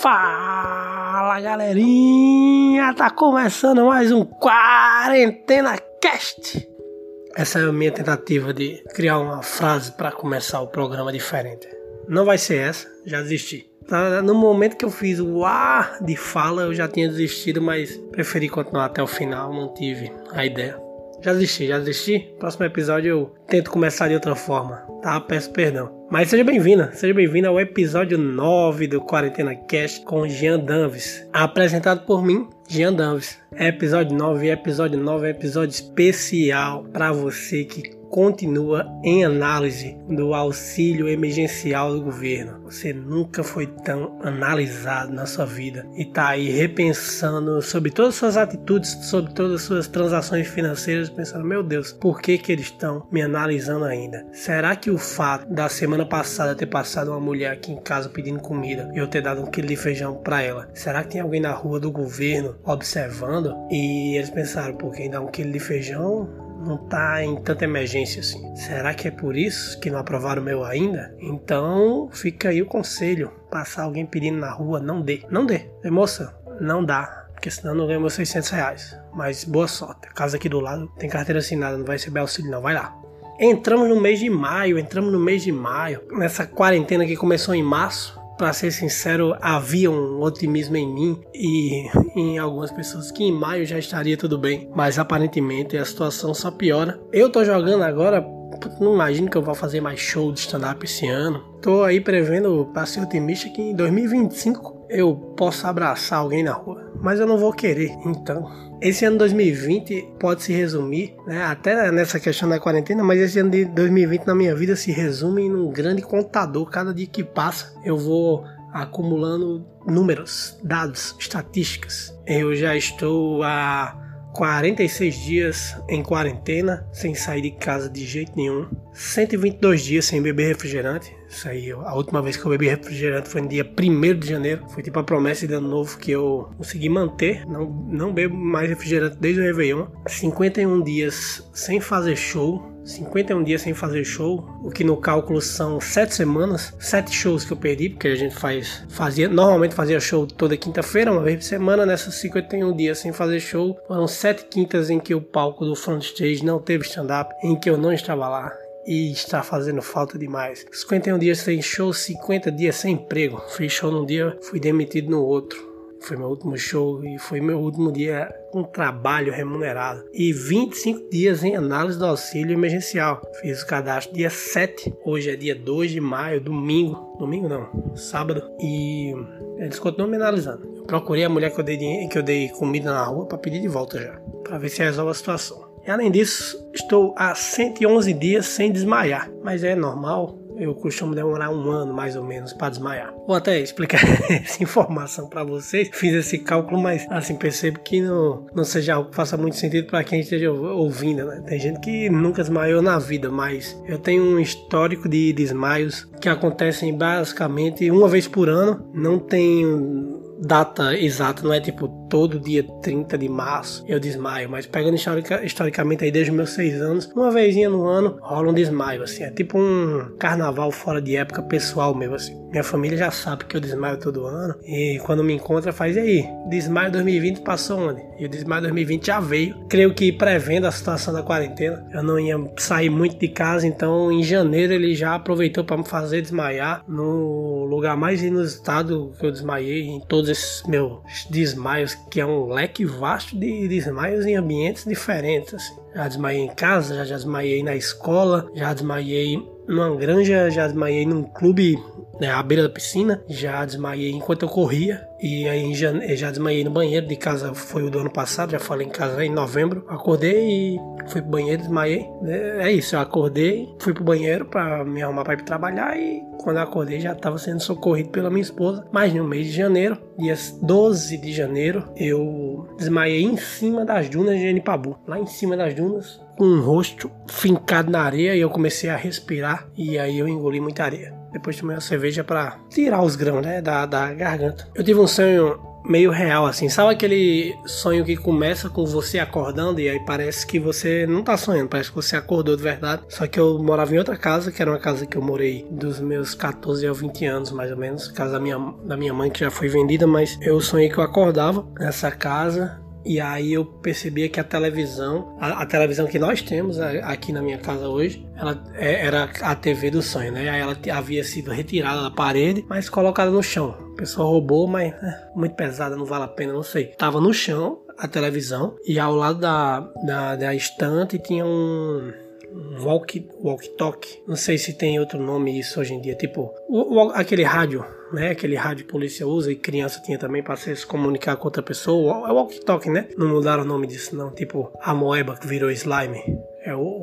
Fala galerinha, tá começando mais um Quarentena Cast. Essa é a minha tentativa de criar uma frase para começar o programa diferente. Não vai ser essa, já desisti. Tá, no momento que eu fiz o ar de fala, eu já tinha desistido, mas preferi continuar até o final, não tive a ideia. Já desisti, já desisti. Próximo episódio eu tento começar de outra forma, tá? Peço perdão. Mas seja bem-vinda, seja bem-vinda ao episódio 9 do Quarentena Cast com Jean Danves. Apresentado por mim, Jean Danves. É episódio 9, episódio 9 é episódio especial para você que continua em análise do auxílio emergencial do governo. Você nunca foi tão analisado na sua vida e está aí repensando sobre todas as suas atitudes, sobre todas as suas transações financeiras, pensando: meu Deus, por que, que eles estão me analisando ainda? Será que o fato da semana passada ter passado uma mulher aqui em casa pedindo comida e eu ter dado um quilo de feijão para ela, será que tem alguém na rua do governo observando? E eles pensaram: por quem dá um quilo de feijão não tá em tanta emergência assim. Será que é por isso que não aprovaram o meu ainda? Então fica aí o conselho: passar alguém pedindo na rua, não dê. Não dê. E, moça, não dá. Porque senão não ganha meus 600 reais. Mas boa sorte. A casa aqui do lado tem carteira assinada, não vai receber auxílio, não. Vai lá. Entramos no mês de maio, entramos no mês de maio. Nessa quarentena que começou em março, para ser sincero, havia um otimismo em mim e em algumas pessoas que em maio já estaria tudo bem, mas aparentemente a situação só piora. Eu tô jogando agora, não imagino que eu vou fazer mais show de stand-up esse ano. Tô aí prevendo, para ser otimista, que em 2025 eu possa abraçar alguém na rua, mas eu não vou querer, então. Esse ano 2020 pode se resumir, né, até nessa questão da quarentena, mas esse ano de 2020 na minha vida se resume em um grande contador. Cada dia que passa, eu vou acumulando números, dados, estatísticas. Eu já estou há 46 dias em quarentena, sem sair de casa de jeito nenhum. 122 dias sem beber refrigerante. Isso aí, a última vez que eu bebi refrigerante foi no dia 1 de janeiro. Foi tipo a promessa de ano novo que eu consegui manter. Não, não bebo mais refrigerante desde o Réveillon. 51 dias sem fazer show. 51 dias sem fazer show, o que no cálculo são 7 semanas, 7 shows que eu perdi, porque a gente faz, fazia, normalmente fazia show toda quinta-feira, uma vez por semana, nessas 51 dias sem fazer show, foram 7 quintas em que o palco do front stage não teve stand-up, em que eu não estava lá, e está fazendo falta demais. 51 dias sem show, 50 dias sem emprego. Fiz show num dia, fui demitido no outro. Foi meu último show e foi meu último dia com trabalho remunerado. E 25 dias em análise do auxílio emergencial. Fiz o cadastro dia 7, hoje é dia 2 de maio, domingo. Domingo não, sábado. E eles continuam me analisando. Eu procurei a mulher que eu dei, que eu dei comida na rua para pedir de volta já. Para ver se resolve a situação. Além disso, estou há 111 dias sem desmaiar, mas é normal. Eu costumo demorar um ano mais ou menos para desmaiar. Vou até explicar essa informação para vocês. Fiz esse cálculo, mas assim percebo que não, não seja algo que faça muito sentido para quem esteja ouvindo. Né? Tem gente que nunca desmaiou na vida, mas eu tenho um histórico de desmaios que acontecem basicamente uma vez por ano. Não tenho data exata, não é tipo todo dia 30 de março eu desmaio, mas pegando historica, historicamente aí desde meus 6 anos, uma vezinha no ano rola um desmaio, assim, é tipo um carnaval fora de época pessoal mesmo, assim. Minha família já sabe que eu desmaio todo ano e quando me encontra faz e aí, desmaio 2020 passou onde? E o desmaio 2020 já veio, creio que prevendo a situação da quarentena, eu não ia sair muito de casa, então em janeiro ele já aproveitou para me fazer desmaiar no lugar mais inusitado que eu desmaiei em todos esses meus desmaios, que é um leque vasto de desmaios em ambientes diferentes. Assim. Já desmaiei em casa, já, já desmaiei na escola, já desmaiei numa granja, já desmaiei num clube né, à beira da piscina, já desmaiei enquanto eu corria. E aí já, já desmaiei no banheiro de casa, foi o do ano passado, já falei em casa em novembro. Acordei e fui pro banheiro, desmaiei. É, é isso, eu acordei, fui pro banheiro para me arrumar para ir trabalhar e quando eu acordei já estava sendo socorrido pela minha esposa. Mas no mês de janeiro, dia 12 de janeiro, eu desmaiei em cima das dunas de Enipabu. Lá em cima das dunas, com o rosto fincado na areia e eu comecei a respirar e aí eu engoli muita areia. Depois tomei uma cerveja para tirar os grãos né, da, da garganta. Eu tive um sonho meio real, assim. Sabe aquele sonho que começa com você acordando e aí parece que você não tá sonhando, parece que você acordou de verdade. Só que eu morava em outra casa, que era uma casa que eu morei dos meus 14 aos 20 anos, mais ou menos. Casa da minha, da minha mãe, que já foi vendida, mas eu sonhei que eu acordava nessa casa e aí eu percebia que a televisão, a, a, televisão que nós temos aqui na minha casa hoje, ela é, era a TV do sonho, né? Ela havia sido retirada da parede, mas colocada no chão. O pessoal roubou, mas é, muito pesada, não vale a pena, não sei. Tava no chão a televisão e ao lado da, da, da estante tinha um walkie, walkie talkie. Não sei se tem outro nome isso hoje em dia, tipo o, o, aquele rádio né? Aquele rádio polícia usa e criança tinha também para se comunicar com outra pessoa. É walkie talkie, né? Não mudaram o nome disso, não. Tipo a moeba que virou slime. É o.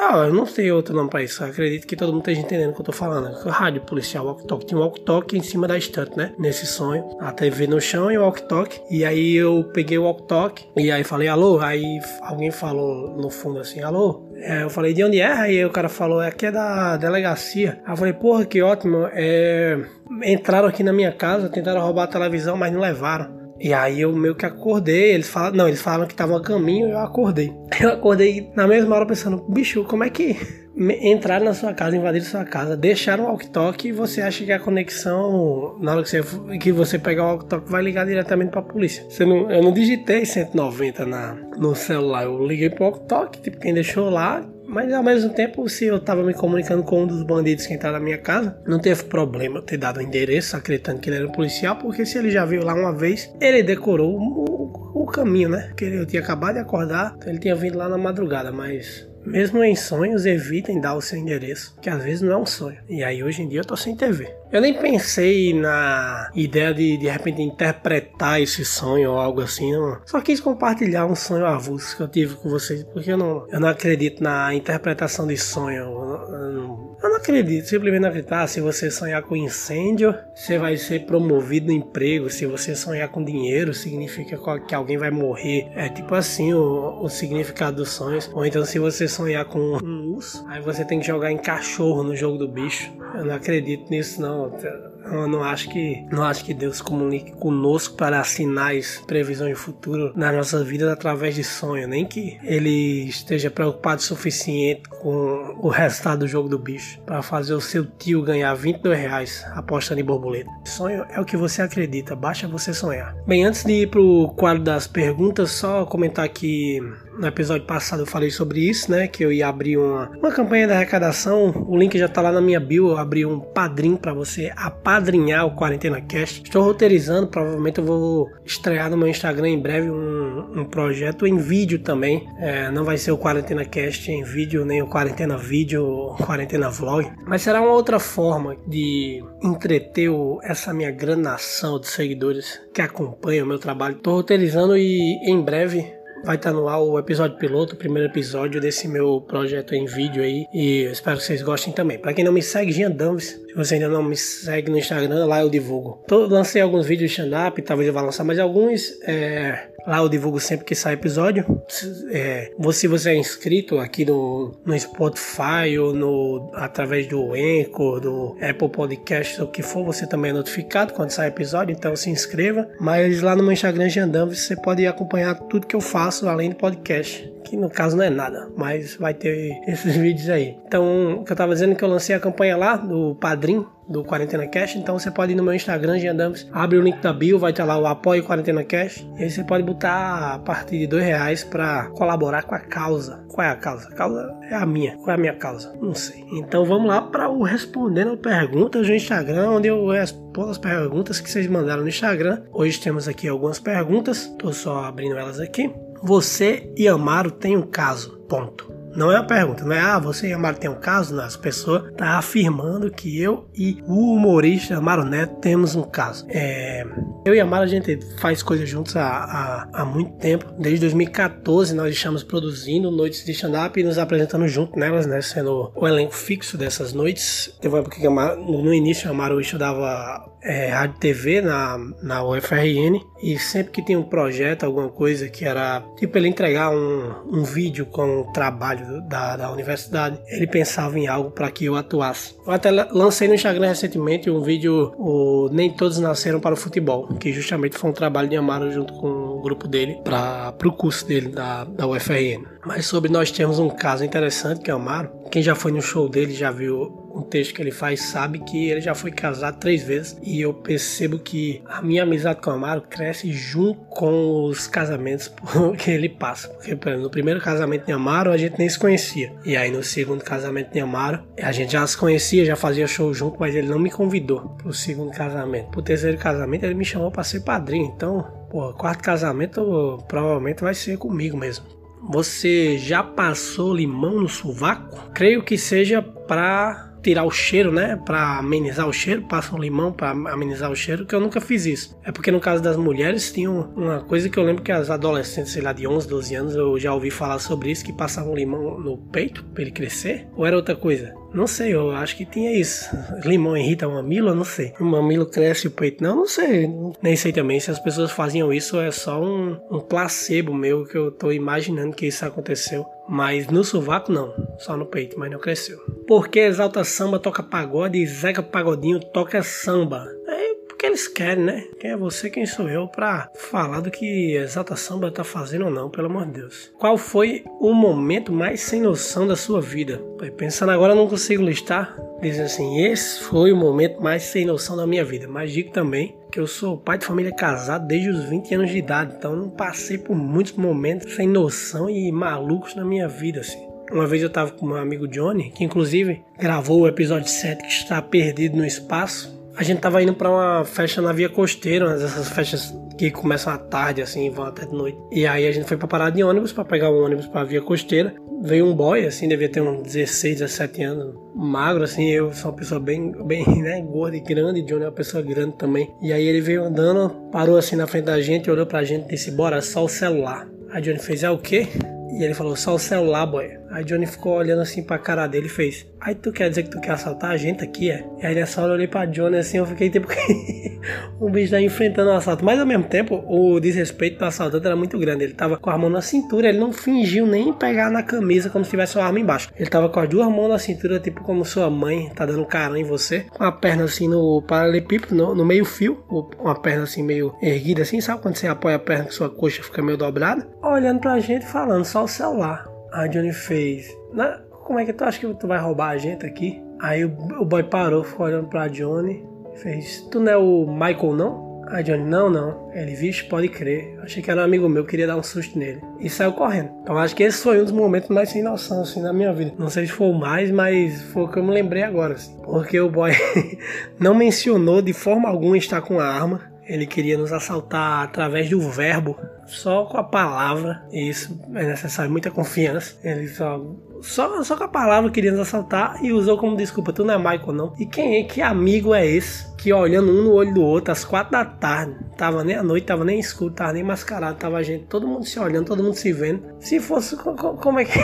ah, eu não sei outro nome pra isso. Acredito que todo mundo esteja entendendo o que eu tô falando. Rádio policial, walkie talkie. Tinha um walkie talkie em cima da estante, né? Nesse sonho. A TV no chão e o walkie talkie. E aí eu peguei o walkie talkie e aí falei alô. Aí alguém falou no fundo assim, alô. É, eu falei de onde é? Aí o cara falou, é aqui é da delegacia. Aí eu falei, porra, que ótimo. É entraram aqui na minha casa, tentaram roubar a televisão, mas não levaram. E aí eu meio que acordei, eles falam, não, eles falaram que estavam a caminho eu acordei. Eu acordei na mesma hora pensando, bicho, como é que entraram na sua casa, invadiram sua casa, deixaram o walkie-talkie e você acha que a conexão, na hora que você, que você pegar o walkie-talkie, vai ligar diretamente para a polícia. Você não, eu não digitei 190 na, no celular, eu liguei pro walkie-talkie, tipo, quem deixou lá, mas ao mesmo tempo, se eu tava me comunicando com um dos bandidos que entraram na minha casa, não teve problema ter dado o endereço, acreditando que ele era um policial, porque se ele já veio lá uma vez, ele decorou o, o caminho, né? Porque eu tinha acabado de acordar, então ele tinha vindo lá na madrugada, mas mesmo em sonhos, evitem dar o seu endereço, que às vezes não é um sonho. E aí hoje em dia eu tô sem TV. Eu nem pensei na ideia de de repente interpretar esse sonho ou algo assim. Não. Só quis compartilhar um sonho avulso que eu tive com vocês, porque eu não, eu não acredito na interpretação de sonho. Eu, eu, eu não acredito, simplesmente não acredito. Ah, se você sonhar com incêndio, você vai ser promovido no emprego. Se você sonhar com dinheiro, significa que alguém vai morrer. É tipo assim o, o significado dos sonhos. Ou então, se você sonhar com um urso, aí você tem que jogar em cachorro no jogo do bicho. Eu não acredito nisso, não. Eu não acho que não acho que Deus comunique conosco para sinais, previsões de futuro nas nossas vidas através de sonho, nem que ele esteja preocupado o suficiente com o resultado do jogo do bicho para fazer o seu tio ganhar 22 reais apostando em borboleta. Sonho é o que você acredita, basta você sonhar. Bem, antes de ir pro quadro das perguntas, só comentar que no episódio passado eu falei sobre isso, né? Que eu ia abrir uma, uma campanha de arrecadação. O link já tá lá na minha bio. Eu abri um padrinho para você apadrinhar o Quarentena Cast. Estou roteirizando, provavelmente eu vou estrear no meu Instagram em breve um, um projeto em vídeo também. É, não vai ser o Quarentena Cast em vídeo, nem o Quarentena Vídeo, Quarentena Vlog. Mas será uma outra forma de entreter essa minha grande nação de seguidores que acompanham o meu trabalho. Estou roteirizando e em breve Vai estar no ar o episódio piloto, o primeiro episódio desse meu projeto em vídeo aí. E eu espero que vocês gostem também. Para quem não me segue, Jean Danves. Se você ainda não me segue no Instagram, lá eu divulgo. Tô, lancei alguns vídeos de stand-up, talvez eu vá lançar mais alguns. É, Lá eu divulgo sempre que sai episódio. É, se você é inscrito aqui no, no Spotify ou no, através do Anchor, do Apple Podcast, o que for, você também é notificado quando sai episódio, então se inscreva. Mas lá no meu Instagram de Andam você pode acompanhar tudo que eu faço além do podcast. Que no caso não é nada, mas vai ter esses vídeos aí. Então, o que eu tava dizendo é que eu lancei a campanha lá do Padrim do Quarentena Cash. Então você pode ir no meu Instagram, Jean Dames, abre o link da bio, vai estar lá o apoio Quarentena Cash. E aí você pode botar a partir de dois reais para colaborar com a causa. Qual é a causa? A causa é a minha. Qual é a minha causa? Não sei. Então vamos lá para o respondendo perguntas no Instagram, onde eu respondo as perguntas que vocês mandaram no Instagram. Hoje temos aqui algumas perguntas. Tô só abrindo elas aqui. Você e Amaro têm um caso. Ponto. Não é uma pergunta, não é, ah, você e Amaro tem um caso? Não, as pessoas tá afirmando que eu e o humorista Amaro Neto temos um caso. É, eu e Amaro a gente faz coisas juntos há, há, há, muito tempo. Desde 2014 nós estamos produzindo noites de stand-up e nos apresentando junto nelas, né? Sendo o elenco fixo dessas noites. Teve uma época que no início Amaro estudava é, rádio TV na, na UFRN e sempre que tinha um projeto, alguma coisa que era tipo ele entregar um, um vídeo com um trabalho da, da universidade, ele pensava em algo para que eu atuasse. Eu até lancei no Instagram recentemente um vídeo, o Nem Todos Nasceram para o Futebol, que justamente foi um trabalho de Amaro junto com o grupo dele para o curso dele da, da UFRN. Mas sobre nós temos um caso interessante que é o Amaro. Quem já foi no show dele já viu um texto que ele faz sabe que ele já foi casado três vezes e eu percebo que a minha amizade com o Amaro cresce junto com os casamentos que ele passa. Porque no primeiro casamento de Amaro a gente nem se conhecia e aí no segundo casamento de Amaro a gente já se conhecia, já fazia show junto, mas ele não me convidou pro segundo casamento. Pro terceiro casamento ele me chamou para ser padrinho, então, pô, quarto casamento provavelmente vai ser comigo mesmo. Você já passou limão no sovaco? Creio que seja para tirar o cheiro, né? Para amenizar o cheiro, passa um limão para amenizar o cheiro, que eu nunca fiz isso. É porque no caso das mulheres tinha uma coisa que eu lembro que as adolescentes, sei lá, de 11, 12 anos, eu já ouvi falar sobre isso, que passavam limão no peito para ele crescer, ou era outra coisa? Não sei, eu acho que tinha isso. Limão irrita o mamilo, eu não sei. O mamilo cresce o peito, não, não sei. Nem sei também se as pessoas faziam isso, é só um, um placebo meu que eu tô imaginando que isso aconteceu. Mas no sovaco não, só no peito, mas não cresceu. Porque Exalta Samba toca pagode e Zeca Pagodinho toca samba? Porque eles querem, né? Quem é você, quem sou eu pra falar do que Exalta Samba tá fazendo ou não, pelo amor de Deus. Qual foi o momento mais sem noção da sua vida? Pensando agora, não consigo listar. Dizem assim, esse foi o momento mais sem noção da minha vida. Mas digo também que eu sou pai de família casado desde os 20 anos de idade, então não passei por muitos momentos sem noção e malucos na minha vida, assim. Uma vez eu tava com meu amigo Johnny, que inclusive gravou o episódio 7 que está perdido no espaço. A gente tava indo para uma festa na Via Costeira, uma dessas festas que começam à tarde, assim, vão até de noite. E aí a gente foi pra parar de ônibus para pegar o ônibus pra Via Costeira. Veio um boy, assim, devia ter uns 16, 17 anos, magro, assim, eu sou uma pessoa bem, bem, né, gorda e grande, Johnny é uma pessoa grande também. E aí ele veio andando, parou assim na frente da gente, olhou pra gente e disse, bora, só o celular. Aí Johnny fez, é o quê? E ele falou, só o celular, boy. Aí Johnny ficou olhando assim pra cara dele e fez, aí tu quer dizer que tu quer assaltar a gente aqui, é? E aí nessa hora eu olhei pra Johnny assim, eu fiquei tipo, o bicho tá enfrentando o assalto. Mas ao mesmo tempo, o desrespeito do assaltante era muito grande. Ele tava com a mão na cintura, ele não fingiu nem pegar na camisa como se tivesse uma arma embaixo. Ele tava com as duas mãos na cintura, tipo como sua mãe tá dando carão em você. Com a perna assim no paralelepípedo, no, no meio fio, uma perna assim meio erguida assim, sabe quando você apoia a perna que sua coxa fica meio dobrada? Olhando pra gente falando, só o celular. A Johnny fez. Como é que tu acha que tu vai roubar a gente aqui? Aí o, o boy parou, ficou olhando pra Johnny. Fez. Tu não é o Michael, não? Aí Johnny, não, não. Ele, vixe, pode crer. Achei que era um amigo meu, queria dar um susto nele. E saiu correndo. Então acho que esse foi um dos momentos mais sem noção, assim, na minha vida. Não sei se foi o mais, mas foi o que eu me lembrei agora, assim. Porque o boy não mencionou de forma alguma estar com a arma. Ele queria nos assaltar através do verbo, só com a palavra. E isso é necessário muita confiança. Ele só só, só com a palavra queria nos assaltar e usou como desculpa, tu não é Michael não. E quem é, que amigo é esse? Que olhando um no olho do outro às quatro da tarde, tava nem à noite, tava nem escuro, tava nem mascarado, tava a gente, todo mundo se olhando, todo mundo se vendo. Se fosse, como é que,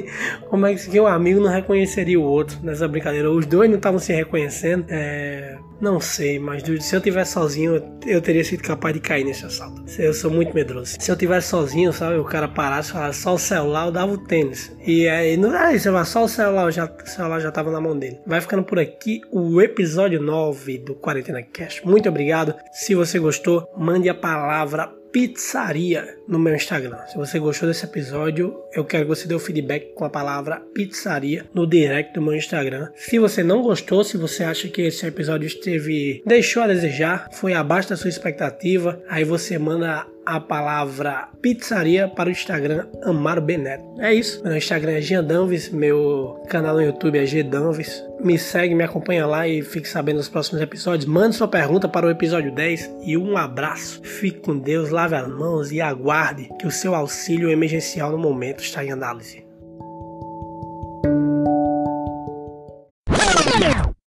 como é que um amigo não reconheceria o outro nessa brincadeira? Os dois não estavam se reconhecendo. É, não sei, mas se eu tivesse sozinho, eu teria sido capaz de cair nesse assalto. Eu sou muito medroso. Se eu tivesse sozinho, sabe, o cara parasse falasse só o celular, eu dava o tênis. E aí não é isso, só o celular, já, o celular já tava na mão dele. Vai ficando por aqui o episódio 9 do Quarentena Cast. Muito obrigado. Se você gostou, mande a palavra pizzaria no meu Instagram. Se você gostou desse episódio, eu quero que você dê o feedback com a palavra pizzaria no direct do meu Instagram. Se você não gostou, se você acha que esse episódio esteve deixou a desejar, foi abaixo da sua expectativa, aí você manda a palavra pizzaria para o Instagram Amaro Beneto. É isso. Meu Instagram é Giandanves, meu canal no YouTube é Gdanves. Me segue, me acompanha lá e fique sabendo dos próximos episódios. Mande sua pergunta para o episódio 10 e um abraço. Fique com Deus, lave as mãos e aguarde que o seu auxílio emergencial no momento está em análise.